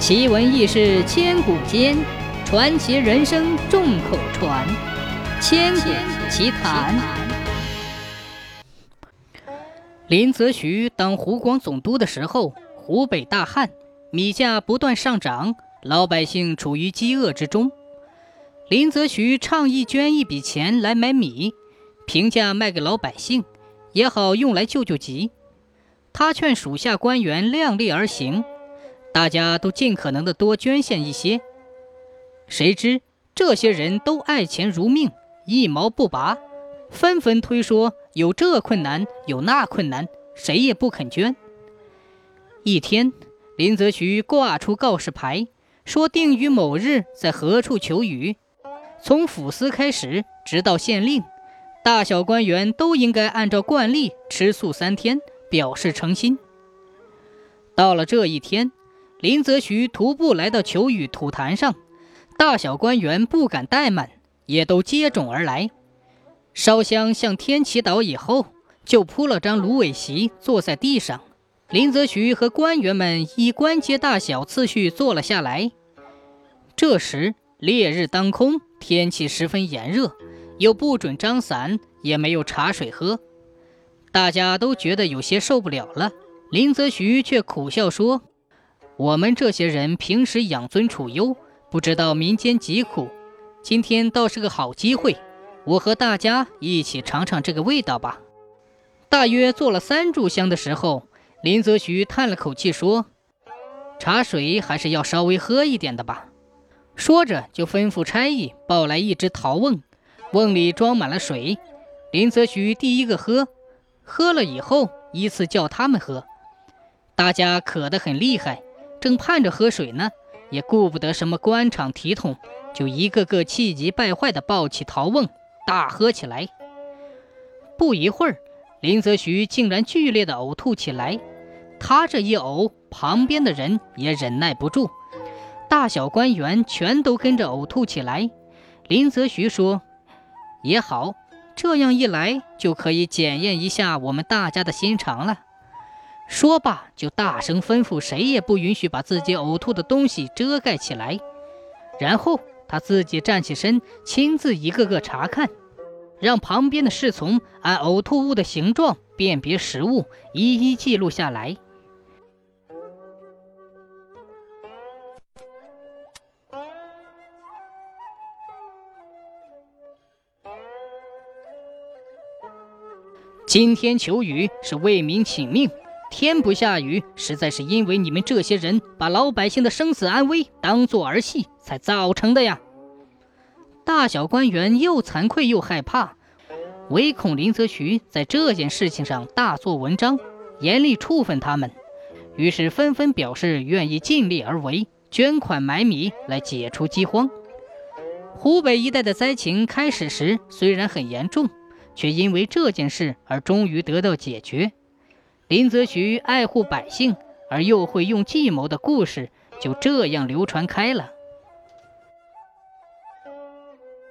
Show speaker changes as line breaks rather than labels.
奇闻异事千古间，传奇人生众口传。千古奇谈。林则徐当湖广总督的时候，湖北大旱，米价不断上涨，老百姓处于饥饿之中。林则徐倡议捐一笔钱来买米，平价卖给老百姓，也好用来救救急。他劝属下官员量力而行。大家都尽可能的多捐献一些，谁知这些人都爱钱如命，一毛不拔，纷纷推说有这困难，有那困难，谁也不肯捐。一天，林则徐挂出告示牌，说定于某日在何处求雨，从府司开始，直到县令，大小官员都应该按照惯例吃素三天，表示诚心。到了这一天。林则徐徒步来到求雨土坛上，大小官员不敢怠慢，也都接踵而来。烧香向天祈祷以后，就铺了张芦苇席坐在地上。林则徐和官员们依官阶大小次序坐了下来。这时烈日当空，天气十分炎热，又不准张伞，也没有茶水喝，大家都觉得有些受不了了。林则徐却苦笑说。我们这些人平时养尊处优，不知道民间疾苦。今天倒是个好机会，我和大家一起尝尝这个味道吧。大约做了三炷香的时候，林则徐叹了口气说：“茶水还是要稍微喝一点的吧。”说着就吩咐差役抱来一只陶瓮，瓮里装满了水。林则徐第一个喝，喝了以后依次叫他们喝。大家渴得很厉害。正盼着喝水呢，也顾不得什么官场体统，就一个个气急败坏地抱起陶瓮大喝起来。不一会儿，林则徐竟然剧烈地呕吐起来。他这一呕，旁边的人也忍耐不住，大小官员全都跟着呕吐起来。林则徐说：“也好，这样一来就可以检验一下我们大家的心肠了。”说罢，就大声吩咐谁也不允许把自己呕吐的东西遮盖起来。然后他自己站起身，亲自一个个查看，让旁边的侍从按呕吐物的形状辨别食物，一一记录下来。今天求雨是为民请命。天不下雨，实在是因为你们这些人把老百姓的生死安危当作儿戏才造成的呀！大小官员又惭愧又害怕，唯恐林则徐在这件事情上大做文章，严厉处分他们，于是纷纷表示愿意尽力而为，捐款买米来解除饥荒。湖北一带的灾情开始时虽然很严重，却因为这件事而终于得到解决。林则徐爱护百姓，而又会用计谋的故事，就这样流传开了。